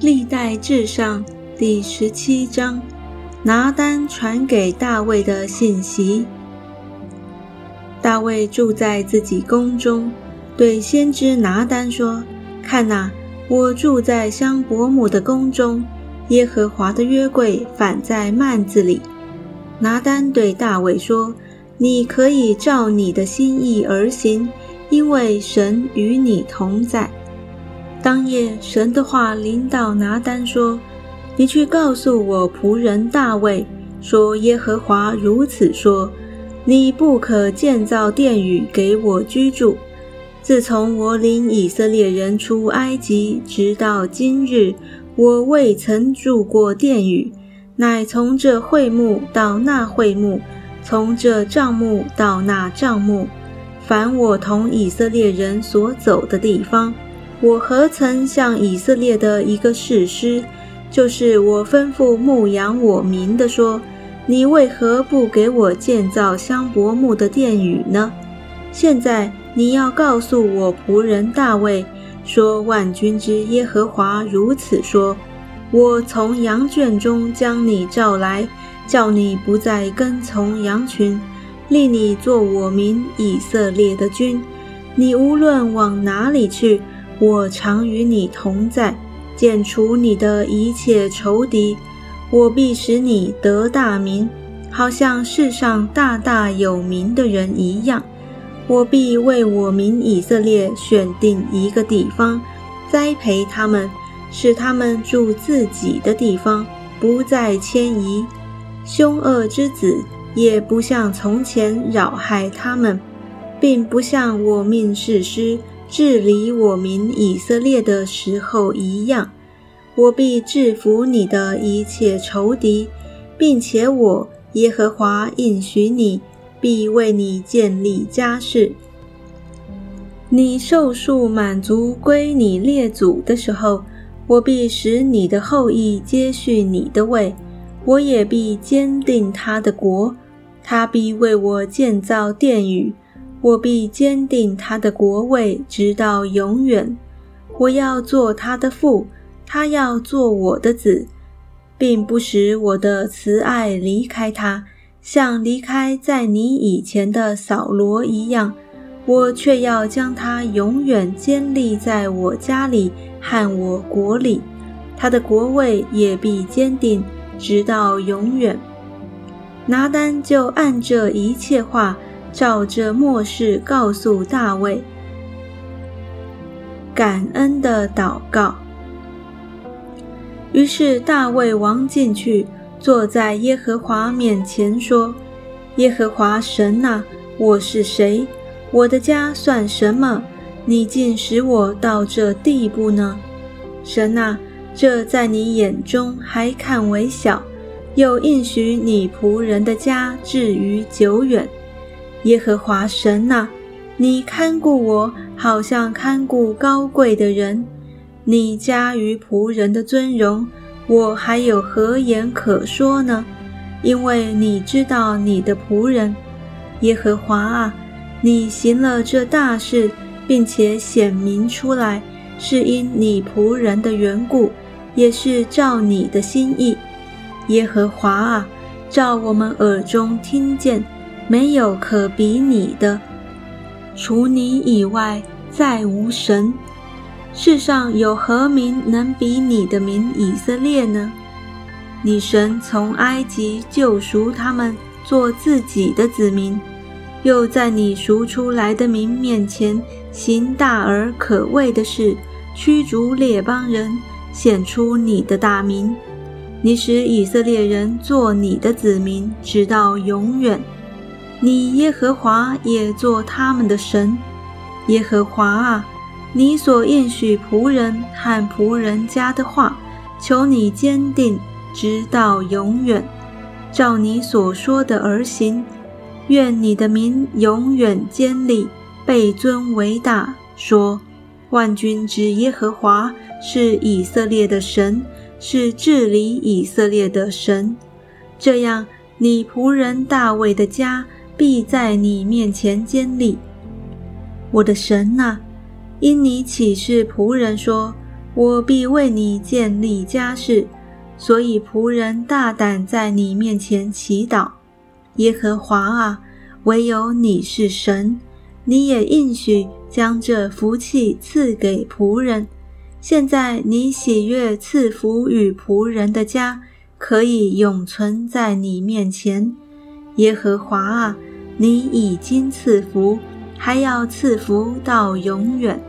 历代至上第十七章，拿单传给大卫的信息。大卫住在自己宫中，对先知拿单说：“看哪，我住在香伯母的宫中，耶和华的约柜反在幔子里。”拿单对大卫说：“你可以照你的心意而行，因为神与你同在。”当夜，神的话临到拿单说：“你去告诉我仆人大卫，说耶和华如此说。”你不可建造殿宇给我居住。自从我领以色列人出埃及，直到今日，我未曾住过殿宇，乃从这会幕到那会幕，从这帐幕到那帐幕。凡我同以色列人所走的地方，我何曾向以色列的一个士师，就是我吩咐牧养我民的说。你为何不给我建造香柏木的殿宇呢？现在你要告诉我仆人大卫，说万军之耶和华如此说：我从羊圈中将你召来，叫你不再跟从羊群，立你做我民以色列的君。你无论往哪里去，我常与你同在，剪除你的一切仇敌。我必使你得大名，好像世上大大有名的人一样。我必为我民以色列选定一个地方，栽培他们，使他们住自己的地方，不再迁移。凶恶之子也不像从前扰害他们，并不像我命士师治理我民以色列的时候一样。我必制服你的一切仇敌，并且我耶和华应许你，必为你建立家室。你寿数满足归你列祖的时候，我必使你的后裔接续你的位，我也必坚定他的国，他必为我建造殿宇，我必坚定他的国位，直到永远。我要做他的父。他要做我的子，并不使我的慈爱离开他，像离开在你以前的扫罗一样。我却要将他永远坚立在我家里和我国里，他的国位也必坚定，直到永远。拿单就按这一切话，照着末世告诉大卫，感恩的祷告。于是大卫王进去，坐在耶和华面前说：“耶和华神呐，我是谁？我的家算什么？你竟使我到这地步呢？神呐，这在你眼中还看为小，又应许你仆人的家至于久远。耶和华神呐，你看顾我，好像看顾高贵的人。”你加于仆人的尊荣，我还有何言可说呢？因为你知道你的仆人耶和华啊，你行了这大事，并且显明出来，是因你仆人的缘故，也是照你的心意。耶和华啊，照我们耳中听见，没有可比你的，除你以外，再无神。世上有何名能比你的名以色列呢？你神从埃及救赎他们，做自己的子民，又在你赎出来的民面前行大而可畏的事，驱逐列邦人，显出你的大名。你使以色列人做你的子民，直到永远。你耶和华也做他们的神。耶和华啊！你所应许仆人和仆人家的话，求你坚定，直到永远，照你所说的而行。愿你的名永远坚立，被尊为大。说：万军之耶和华是以色列的神，是治理以色列的神。这样，你仆人大卫的家必在你面前坚立。我的神呐，因你启示仆人说，我必为你建立家室，所以仆人大胆在你面前祈祷。耶和华啊，唯有你是神，你也应许将这福气赐给仆人。现在你喜悦赐福与仆人的家，可以永存在你面前。耶和华啊，你已经赐福，还要赐福到永远。